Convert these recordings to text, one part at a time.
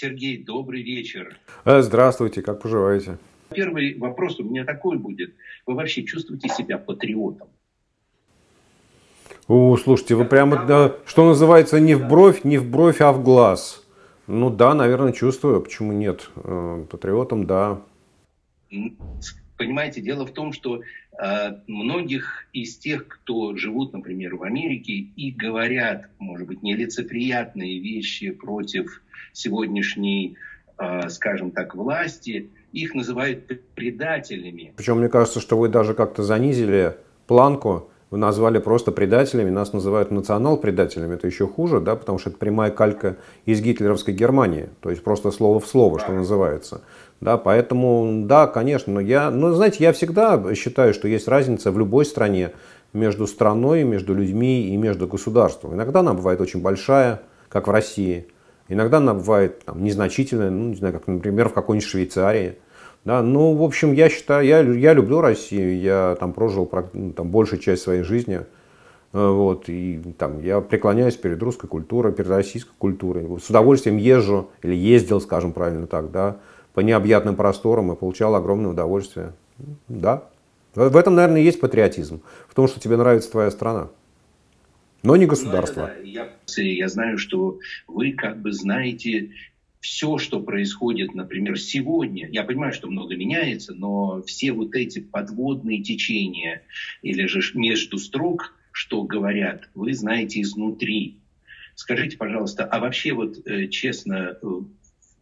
Сергей, добрый вечер. Э, здравствуйте, как поживаете? Первый вопрос у меня такой будет. Вы вообще чувствуете себя патриотом? О, слушайте, вы прямо, да, что называется, не в бровь, не в бровь, а в глаз. Ну да, наверное, чувствую. Почему нет? Э, патриотом, да. Понимаете, дело в том, что э, многих из тех, кто живут, например, в Америке и говорят, может быть, нелицеприятные вещи против сегодняшней, э, скажем так, власти, их называют предателями. Причем мне кажется, что вы даже как-то занизили планку, вы назвали просто предателями, нас называют национал-предателями, это еще хуже, да, потому что это прямая калька из гитлеровской Германии, то есть просто слово в слово, что называется. Да, поэтому, да, конечно, но я, ну, знаете, я всегда считаю, что есть разница в любой стране между страной, между людьми и между государством. Иногда она бывает очень большая, как в России, иногда она бывает там, незначительная, ну, не знаю, как, например, в какой-нибудь Швейцарии – да, ну, в общем, я считаю, я, я люблю Россию, я там прожил ну, там, большую часть своей жизни. Э, вот, и там, я преклоняюсь перед русской культурой, перед российской культурой. С удовольствием езжу, или ездил, скажем правильно так, да, по необъятным просторам и получал огромное удовольствие. Да. В этом, наверное, есть патриотизм. В том, что тебе нравится твоя страна. Но не государство. Ну, да. я, я знаю, что вы как бы знаете все, что происходит, например, сегодня, я понимаю, что много меняется, но все вот эти подводные течения или же между строк, что говорят, вы знаете изнутри. Скажите, пожалуйста, а вообще вот э, честно, э,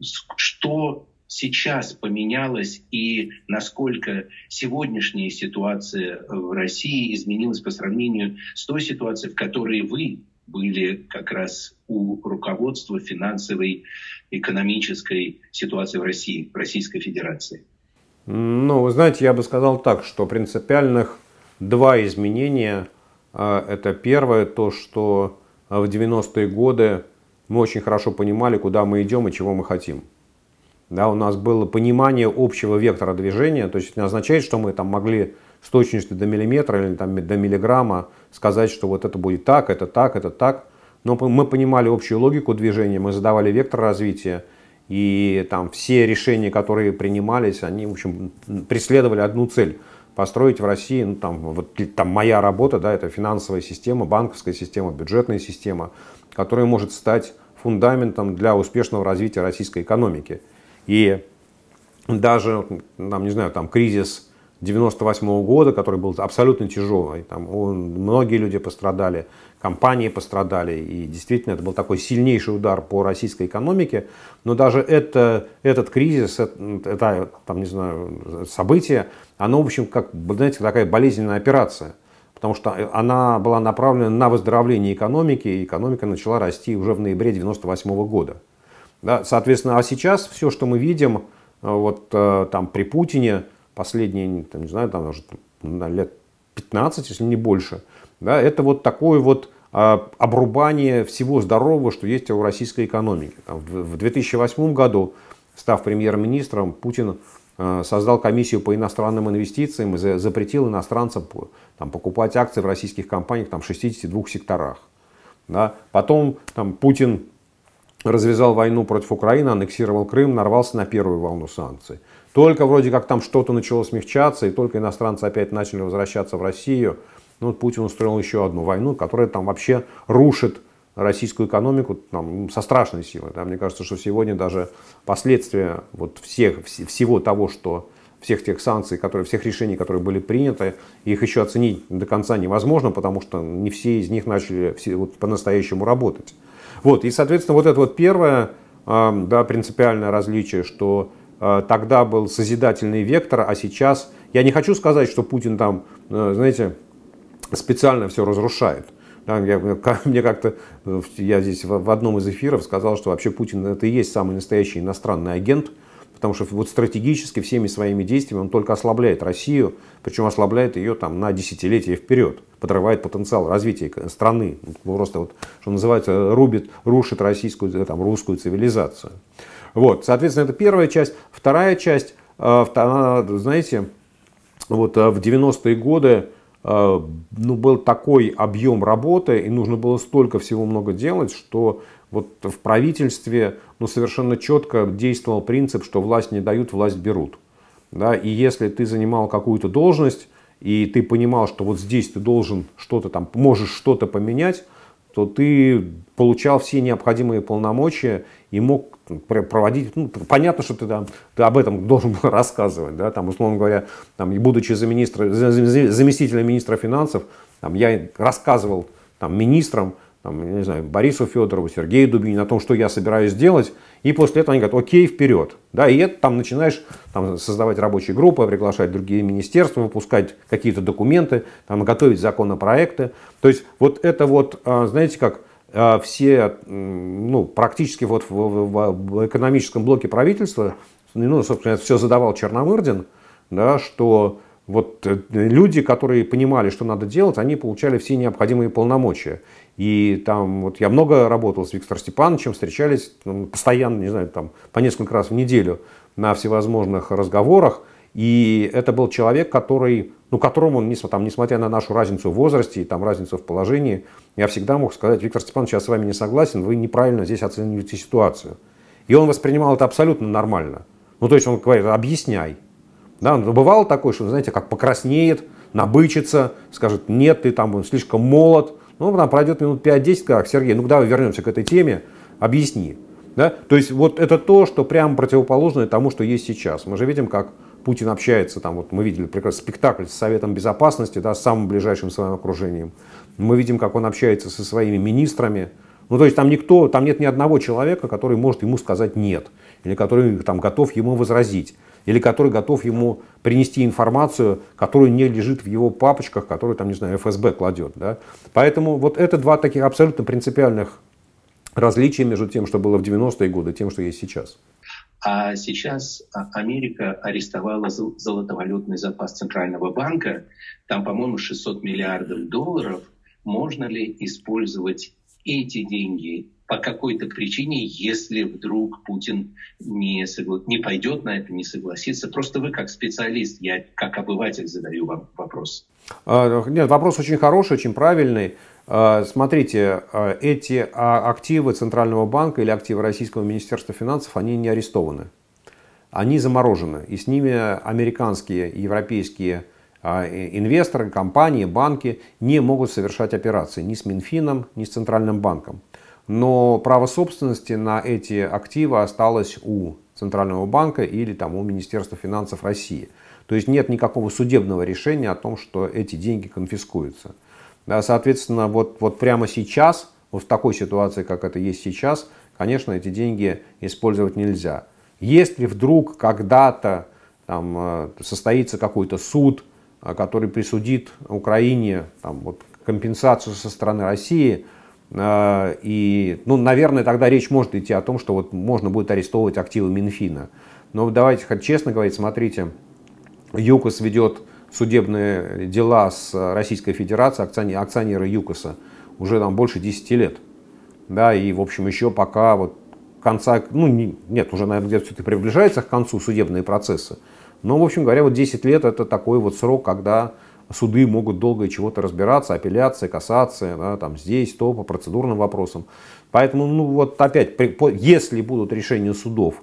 что сейчас поменялось и насколько сегодняшняя ситуация в России изменилась по сравнению с той ситуацией, в которой вы были как раз у руководства финансовой, экономической ситуации в России, в Российской Федерации? Ну, вы знаете, я бы сказал так, что принципиальных два изменения. А, это первое, то, что в 90-е годы мы очень хорошо понимали, куда мы идем и чего мы хотим. Да, у нас было понимание общего вектора движения, то есть это не означает, что мы там могли с точностью до миллиметра или там, до миллиграмма сказать, что вот это будет так, это так, это так. Но мы понимали общую логику движения, мы задавали вектор развития, и там все решения, которые принимались, они, в общем, преследовали одну цель построить в России, ну, там, вот, там моя работа, да, это финансовая система, банковская система, бюджетная система, которая может стать фундаментом для успешного развития российской экономики. И даже, там, не знаю, там кризис 98 -го года, который был абсолютно тяжелый. Там он, многие люди пострадали, компании пострадали, и действительно это был такой сильнейший удар по российской экономике. Но даже это, этот кризис, это, это там, не знаю, событие, оно, в общем, как, знаете, такая болезненная операция. Потому что она была направлена на выздоровление экономики, и экономика начала расти уже в ноябре 98 -го года. Да, соответственно, а сейчас все, что мы видим вот э, там при Путине, последние, там, не знаю, там уже там, лет 15, если не больше, да, это вот такое вот а, обрубание всего здорового, что есть у российской экономики. В, в 2008 году, став премьер-министром, Путин а, создал комиссию по иностранным инвестициям и за, запретил иностранцам там, покупать акции в российских компаниях там, в 62 секторах. Да. Потом там, Путин развязал войну против Украины, аннексировал Крым, нарвался на первую волну санкций. Только вроде как там что-то начало смягчаться, и только иностранцы опять начали возвращаться в Россию. Ну, вот Путин устроил еще одну войну, которая там вообще рушит российскую экономику там, со страшной силой. Да. Мне кажется, что сегодня даже последствия вот всех, всего того, что всех тех санкций, которые, всех решений, которые были приняты, их еще оценить до конца невозможно, потому что не все из них начали все, вот, по-настоящему работать. Вот, и, соответственно, вот это вот первое э, да, принципиальное различие, что Э, тогда был созидательный вектор, а сейчас... Я не хочу сказать, что Путин там, э, знаете, специально все разрушает. Да, я, мне как-то, э, я здесь в одном из эфиров сказал, что вообще Путин это и есть самый настоящий иностранный агент, потому что вот стратегически всеми своими действиями он только ослабляет Россию, причем ослабляет ее там на десятилетия вперед, подрывает потенциал развития страны, просто вот, что называется, рубит, рушит российскую, там, русскую цивилизацию. Вот, соответственно, это первая часть. Вторая часть, э, знаете, вот э, в 90-е годы ну, был такой объем работы, и нужно было столько всего много делать, что вот в правительстве ну, совершенно четко действовал принцип, что власть не дают, власть берут. Да? И если ты занимал какую-то должность, и ты понимал, что вот здесь ты должен что-то там, можешь что-то поменять, то ты получал все необходимые полномочия и мог проводить, ну, понятно, что ты, там, ты об этом должен был рассказывать, да, там, условно говоря, там, будучи за министра, заместителем министра финансов, там, я рассказывал там, министрам, там, не знаю, Борису Федорову, Сергею Дубинину о том, что я собираюсь делать, и после этого они говорят, окей, вперед. Да, и это там начинаешь там, создавать рабочие группы, приглашать другие министерства, выпускать какие-то документы, там, готовить законопроекты. То есть вот это вот, а, знаете как, все, ну, практически вот в, в, в экономическом блоке правительства, ну, собственно, это все задавал Черномырдин, да, что вот э, люди, которые понимали, что надо делать, они получали все необходимые полномочия. И там вот я много работал с Виктором Степановичем, встречались ну, постоянно, не знаю, там по несколько раз в неделю на всевозможных разговорах. И это был человек, который, ну, которому, там, несмотря на нашу разницу в возрасте и там, разницу в положении, я всегда мог сказать, Виктор Степанович, я с вами не согласен, вы неправильно здесь оцениваете ситуацию. И он воспринимал это абсолютно нормально. Ну, то есть он говорит, объясняй. Да, но бывало такое, что, знаете, как покраснеет, набычится, скажет, нет, ты там слишком молод, ну, там пройдет минут 5-10, как, Сергей, ну, давай вернемся к этой теме, объясни. Да? То есть вот это то, что прямо противоположное тому, что есть сейчас. Мы же видим, как Путин общается, там вот мы видели прекрасный спектакль с Советом Безопасности, да, с самым ближайшим своим окружением. Мы видим, как он общается со своими министрами. Ну, то есть там никто, там нет ни одного человека, который может ему сказать нет, или который там готов ему возразить или который готов ему принести информацию, которая не лежит в его папочках, которую там, не знаю, ФСБ кладет. Да? Поэтому вот это два таких абсолютно принципиальных различия между тем, что было в 90-е годы, и тем, что есть сейчас. А сейчас Америка арестовала золотовалютный запас Центрального банка. Там, по-моему, 600 миллиардов долларов. Можно ли использовать эти деньги по какой-то причине, если вдруг Путин не, согла... не пойдет на это, не согласится. Просто вы как специалист, я как обыватель задаю вам вопрос. А, нет, вопрос очень хороший, очень правильный. А, смотрите, а, эти активы Центрального банка или активы Российского Министерства финансов, они не арестованы. Они заморожены. И с ними американские, европейские инвесторы, компании, банки не могут совершать операции ни с Минфином, ни с Центральным банком но право собственности на эти активы осталось у Центрального банка или там, у Министерства финансов России. То есть нет никакого судебного решения о том, что эти деньги конфискуются. Да, соответственно, вот, вот прямо сейчас, вот в такой ситуации, как это есть сейчас, конечно, эти деньги использовать нельзя. Если вдруг когда-то там, э, состоится какой-то суд, э, который присудит Украине там, вот, компенсацию со стороны России – а, и, ну, наверное, тогда речь может идти о том, что вот можно будет арестовывать активы Минфина. Но давайте честно говорить, смотрите, ЮКОС ведет судебные дела с Российской Федерацией, акционеры ЮКОСа, уже там больше 10 лет. Да, и, в общем, еще пока вот конца, ну, не, нет, уже, наверное, где-то все-таки приближается к концу судебные процессы. Но, в общем говоря, вот 10 лет это такой вот срок, когда суды могут долго и чего-то разбираться, апелляция, кассация, да, там здесь, то, по процедурным вопросам. Поэтому, ну вот опять, если будут решения судов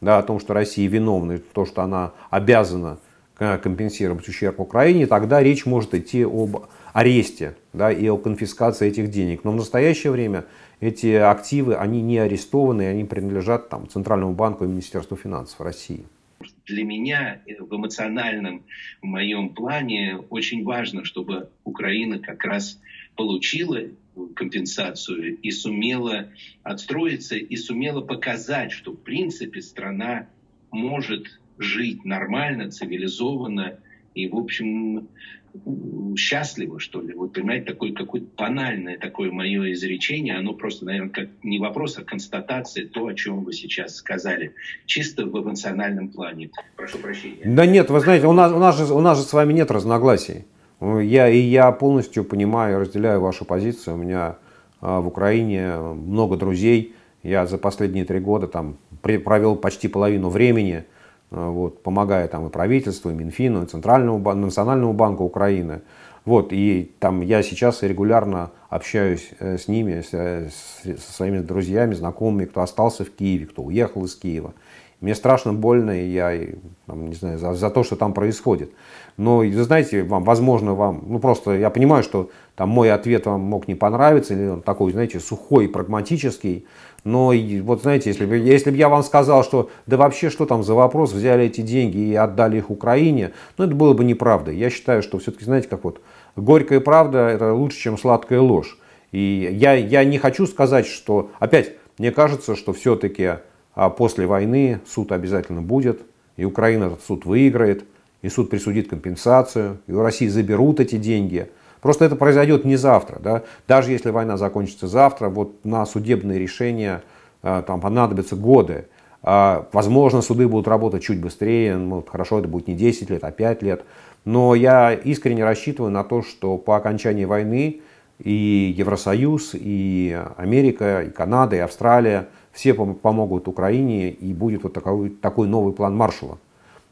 да, о том, что Россия виновна, то, что она обязана компенсировать ущерб Украине, тогда речь может идти об аресте да, и о конфискации этих денег. Но в настоящее время эти активы, они не арестованы, они принадлежат там, Центральному банку и Министерству финансов России для меня в эмоциональном в моем плане очень важно, чтобы Украина как раз получила компенсацию и сумела отстроиться и сумела показать, что в принципе страна может жить нормально, цивилизованно и, в общем, счастливо, что ли. Вот, понимаете, такое какое-то банальное такое мое изречение, оно просто, наверное, как не вопрос, а констатация то, о чем вы сейчас сказали, чисто в эмоциональном плане. Прошу прощения. Да нет, вы знаете, у нас, у нас, же, у нас же с вами нет разногласий. Я, и я полностью понимаю, разделяю вашу позицию. У меня а, в Украине много друзей. Я за последние три года там провел почти половину времени вот, помогая там и правительству, и Минфину, и Центральному банку, Национальному банку Украины. Вот, и там я сейчас регулярно общаюсь э, с ними, с, со своими друзьями, знакомыми, кто остался в Киеве, кто уехал из Киева. Мне страшно больно, и я там, не знаю, за, за то, что там происходит. Но, вы знаете, вам, возможно, вам, ну просто я понимаю, что там мой ответ вам мог не понравиться, или он такой, знаете, сухой, прагматический. Но вот знаете, если бы, если бы я вам сказал, что да вообще что там за вопрос, взяли эти деньги и отдали их Украине, ну это было бы неправда. Я считаю, что все-таки, знаете, как вот горькая правда это лучше, чем сладкая ложь. И я, я не хочу сказать, что, опять, мне кажется, что все-таки а после войны суд обязательно будет, и Украина этот суд выиграет, и суд присудит компенсацию, и у России заберут эти деньги. Просто это произойдет не завтра. Да? Даже если война закончится завтра, вот на судебные решения а, там понадобятся годы. А, возможно, суды будут работать чуть быстрее, ну, хорошо, это будет не 10 лет, а 5 лет. Но я искренне рассчитываю на то, что по окончании войны и Евросоюз, и Америка, и Канада, и Австралия все помогут Украине, и будет вот такой, такой новый план Маршала,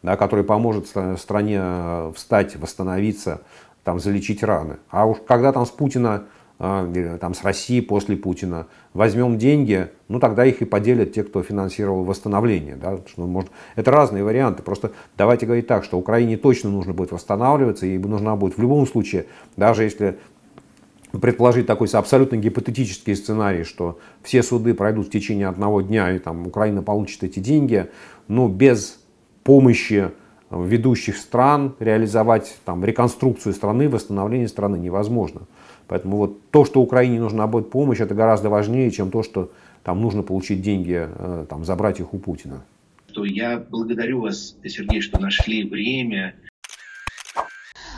да, который поможет стране э, встать, восстановиться, там, залечить раны. А уж когда там с Путина, э, там, с России после Путина возьмем деньги, ну тогда их и поделят те, кто финансировал восстановление. Да, что, может, это разные варианты. Просто давайте говорить так, что Украине точно нужно будет восстанавливаться, и нужна будет в любом случае, даже если предположить такой абсолютно гипотетический сценарий, что все суды пройдут в течение одного дня, и там Украина получит эти деньги, но без помощи ведущих стран реализовать там, реконструкцию страны, восстановление страны невозможно. Поэтому вот то, что Украине нужна будет помощь, это гораздо важнее, чем то, что там нужно получить деньги, э, там, забрать их у Путина. Я благодарю вас, Сергей, что нашли время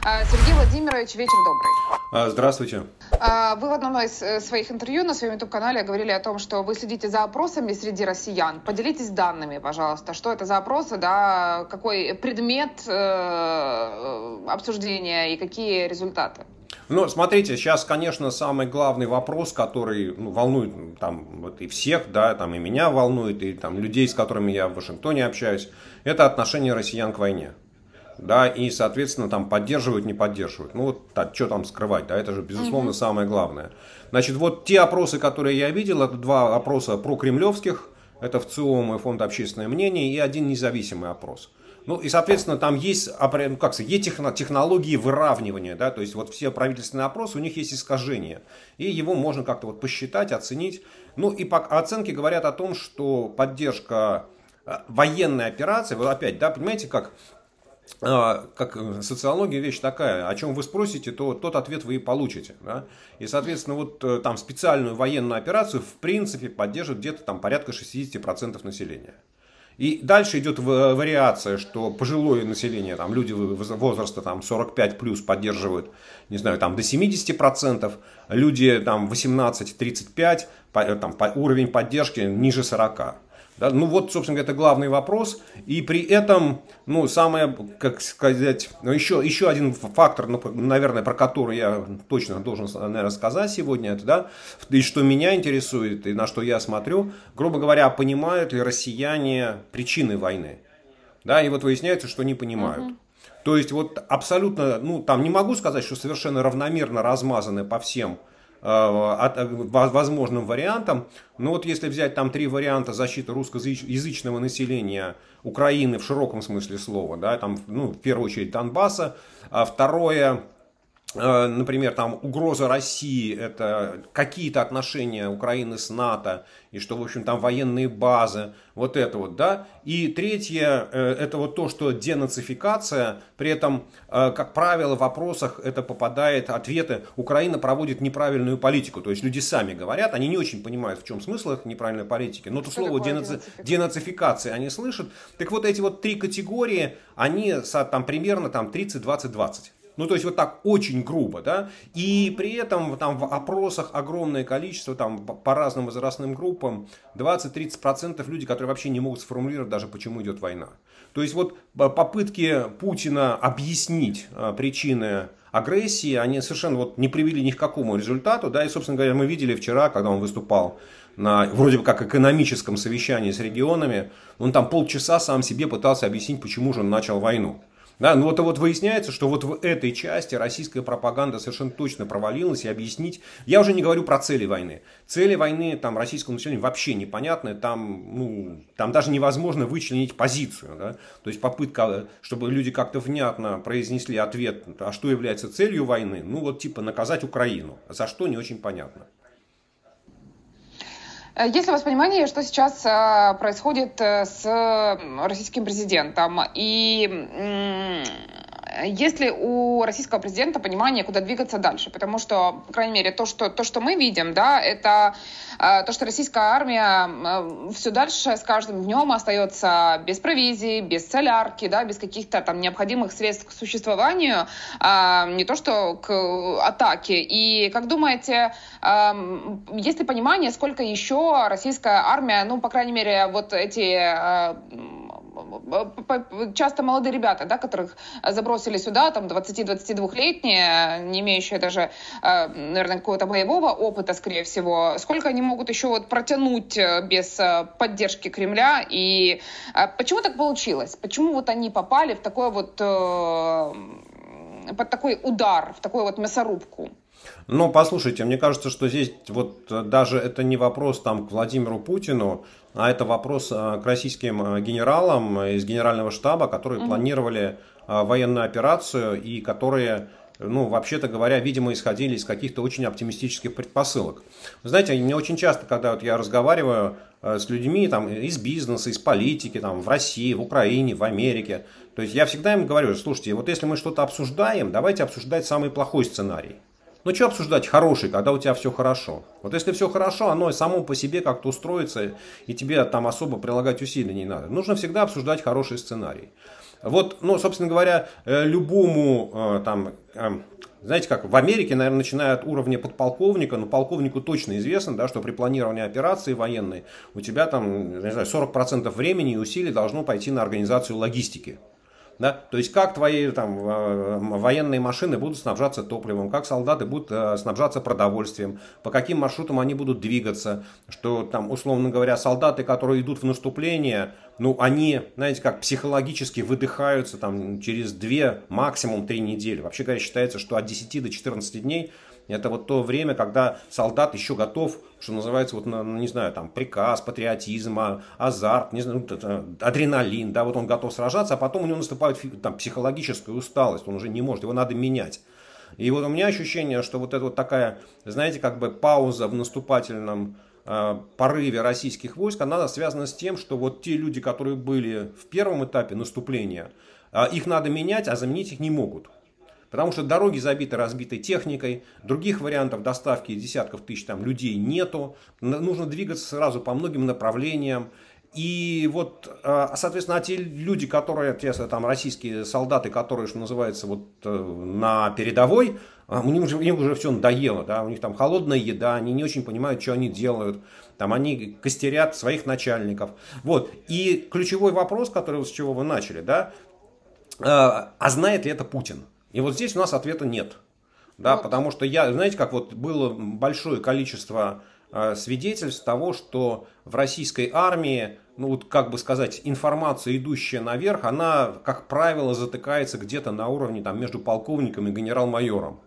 Сергей Владимирович, вечер добрый. А, здравствуйте. А, вы в одном из э, своих интервью на своем YouTube-канале говорили о том, что вы следите за опросами среди россиян. Поделитесь данными, пожалуйста. Что это за опросы, да, какой предмет э, э, обсуждения и какие результаты? Ну, смотрите, сейчас, конечно, самый главный вопрос, который ну, волнует там, вот и всех, да, там и меня волнует, и там людей, с которыми я в Вашингтоне общаюсь, это отношение россиян к войне да, и, соответственно, там поддерживают, не поддерживают. Ну, вот так, что там скрывать, да, это же, безусловно, угу. самое главное. Значит, вот те опросы, которые я видел, это два опроса про кремлевских, это в ЦИОМ и Фонд общественное мнение, и один независимый опрос. Ну и, соответственно, там есть, ну, как сказать, есть технологии выравнивания, да, то есть вот все правительственные опросы, у них есть искажения, и его можно как-то вот посчитать, оценить. Ну и по оценки говорят о том, что поддержка э, военной операции, вот опять, да, понимаете, как как социология вещь такая, о чем вы спросите, то тот ответ вы и получите. Да? И, соответственно, вот э, там специальную военную операцию в принципе поддержит где-то там порядка 60% населения. И дальше идет вариация, что пожилое население, там, люди возраста там, 45 плюс поддерживают, не знаю, там, до 70%, люди там, 18-35, там, уровень поддержки ниже 40%. Да, ну вот, собственно говоря, это главный вопрос. И при этом, ну, самое, как сказать, ну, еще, еще один фактор, ну, наверное, про который я точно должен, наверное, сказать сегодня, это, да, и что меня интересует, и на что я смотрю, грубо говоря, понимают ли россияне причины войны. Да, и вот выясняется, что не понимают. Угу. То есть вот абсолютно, ну, там не могу сказать, что совершенно равномерно размазаны по всем возможным вариантам. Но вот если взять там три варианта защиты русскоязычного населения Украины в широком смысле слова, да, там, ну, в первую очередь Донбасса, а второе Э, например, там угроза России, это какие-то отношения Украины с НАТО, и что, в общем, там военные базы, вот это вот, да. И третье, э, это вот то, что денацификация, при этом, э, как правило, в вопросах это попадает, ответы, Украина проводит неправильную политику, то есть люди сами говорят, они не очень понимают, в чем смысл их неправильной политики, но то слово денаци... денацификация они слышат. Так вот эти вот три категории, они там примерно там 30-20-20. Ну, то есть вот так очень грубо, да. И при этом там в опросах огромное количество, там по разным возрастным группам, 20-30% люди, которые вообще не могут сформулировать даже, почему идет война. То есть вот попытки Путина объяснить а, причины агрессии, они совершенно вот не привели ни к какому результату, да, и, собственно говоря, мы видели вчера, когда он выступал на вроде бы как экономическом совещании с регионами, он там полчаса сам себе пытался объяснить, почему же он начал войну. Да, ну вот, вот выясняется, что вот в этой части российская пропаганда совершенно точно провалилась, и объяснить, я уже не говорю про цели войны. Цели войны там российскому населению вообще непонятны, там, ну, там даже невозможно вычленить позицию. Да? То есть попытка, чтобы люди как-то внятно произнесли ответ, а что является целью войны, ну вот типа наказать Украину. За что не очень понятно. Э, есть ли у вас понимание, что сейчас э, происходит э, с российским президентом? И есть ли у российского президента понимание, куда двигаться дальше? Потому что, по крайней мере, то, что, то, что мы видим, да, это э, то, что российская армия э, все дальше с каждым днем остается без провизии, без солярки, да, без каких-то там необходимых средств к существованию, э, не то что к атаке. И как думаете, есть ли понимание, сколько еще российская армия, ну, по крайней мере, вот эти часто молодые ребята, да, которых забросили сюда, там 20-22-летние, не имеющие даже, э, наверное, какого-то боевого опыта, скорее всего, сколько они могут еще вот протянуть э, без э, поддержки Кремля, и почему так получилось? Почему вот они попали в такой вот, под такой удар, в такую вот мясорубку? Ну, послушайте, мне кажется, что здесь вот даже это не вопрос там к Владимиру Путину, а это вопрос э, к российским э, генералам из генерального штаба, которые угу. планировали э, военную операцию и которые ну, вообще-то говоря, видимо, исходили из каких-то очень оптимистических предпосылок. Вы знаете, мне очень часто, когда вот я разговариваю с людьми там, из бизнеса, из политики, там, в России, в Украине, в Америке, то есть я всегда им говорю, слушайте, вот если мы что-то обсуждаем, давайте обсуждать самый плохой сценарий. Ну, что обсуждать хороший, когда у тебя все хорошо? Вот если все хорошо, оно само по себе как-то устроится, и тебе там особо прилагать усилий не надо. Нужно всегда обсуждать хороший сценарий. Вот, ну, собственно говоря, э, любому э, там, э, знаете как, в Америке, наверное, начиная от уровня подполковника, но полковнику точно известно, да, что при планировании операции военной у тебя там, не знаю, 40% времени и усилий должно пойти на организацию логистики. Да? То есть как твои там, военные машины будут снабжаться топливом, как солдаты будут э, снабжаться продовольствием, по каким маршрутам они будут двигаться, что там, условно говоря, солдаты, которые идут в наступление, ну, они, знаете, как психологически выдыхаются там через 2, максимум 3 недели. Вообще говоря, считается, что от 10 до 14 дней это вот то время, когда солдат еще готов, что называется, вот, не знаю, там, приказ, патриотизм, а, азарт, не знаю, адреналин, да, вот он готов сражаться, а потом у него наступает там, психологическая усталость, он уже не может, его надо менять. И вот у меня ощущение, что вот это вот такая, знаете, как бы пауза в наступательном э, порыве российских войск, она связана с тем, что вот те люди, которые были в первом этапе наступления, э, их надо менять, а заменить их не могут. Потому что дороги забиты разбитой техникой, других вариантов доставки десятков тысяч там, людей нету. Нужно двигаться сразу по многим направлениям. И вот, а, соответственно, а те люди, которые, те там российские солдаты, которые, что называется, вот э, на передовой, а, у них уже, у них уже все надоело, да, у них там холодная еда, они не очень понимают, что они делают, там они костерят своих начальников. Вот, и ключевой вопрос, который с чего вы начали, да, а, а знает ли это Путин? И вот здесь у нас ответа нет. Да, вот. потому что я, знаете, как вот было большое количество э, свидетельств того, что в российской армии, ну вот как бы сказать, информация, идущая наверх, она, как правило, затыкается где-то на уровне там, между полковником и генерал-майором.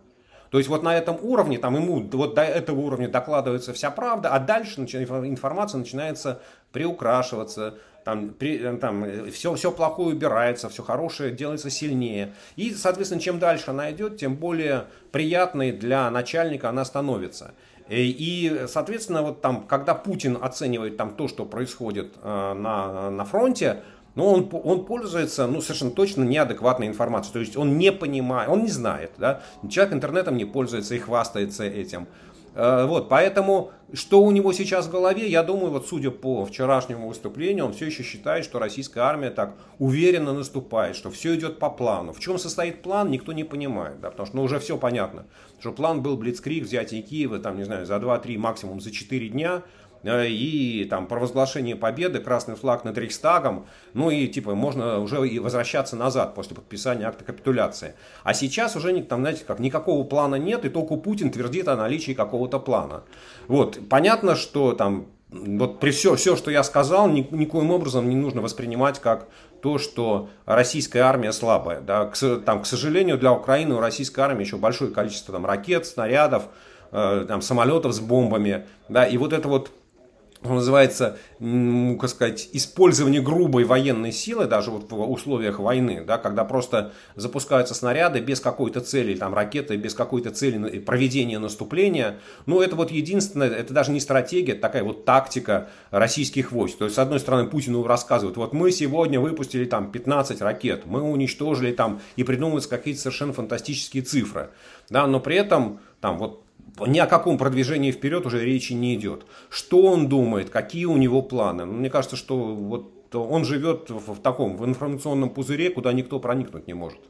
То есть вот на этом уровне, там ему вот до этого уровня докладывается вся правда, а дальше информация начинается приукрашиваться, там, при, э, там все, все плохое убирается, все хорошее делается сильнее. И, соответственно, чем дальше она идет, тем более приятной для начальника она становится. Э, и, соответственно, вот там, когда Путин оценивает там то, что происходит э, на, на фронте, ну, он, он пользуется, ну, совершенно точно неадекватной информацией. То есть он не понимает, он не знает, да. Человек интернетом не пользуется и хвастается этим. Э, вот, поэтому, что у него сейчас в голове, я думаю, вот судя по вчерашнему выступлению, он все еще считает, что российская армия так уверенно наступает, что все идет по плану. В чем состоит план, никто не понимает, да, потому что ну, уже все понятно, что план был Блицкрик, взятие Киева, там, не знаю, за 2-3, максимум за 4 дня, и там провозглашение победы, красный флаг над Рейхстагом, ну и типа можно уже и возвращаться назад после подписания акта капитуляции. А сейчас уже там, знаете, как никакого плана нет, и только Путин твердит о наличии какого-то плана. Вот, понятно, что там вот при все, все, что я сказал, ни, никоим образом не нужно воспринимать как то, что российская армия слабая. Да. К, там, к сожалению, для Украины у российской армии еще большое количество там, ракет, снарядов, э, там, самолетов с бомбами. Да, и вот это вот называется, как сказать, использование грубой военной силы, даже вот в условиях войны, да, когда просто запускаются снаряды без какой-то цели, там ракеты без какой-то цели проведения наступления, ну это вот единственное, это даже не стратегия, это такая вот тактика российских войск. То есть, с одной стороны, Путину рассказывают, вот мы сегодня выпустили там 15 ракет, мы уничтожили там и придумываются какие-то совершенно фантастические цифры, да, но при этом там вот ни о каком продвижении вперед уже речи не идет. Что он думает, какие у него планы? Ну, мне кажется, что вот он живет в, в таком в информационном пузыре, куда никто проникнуть не может.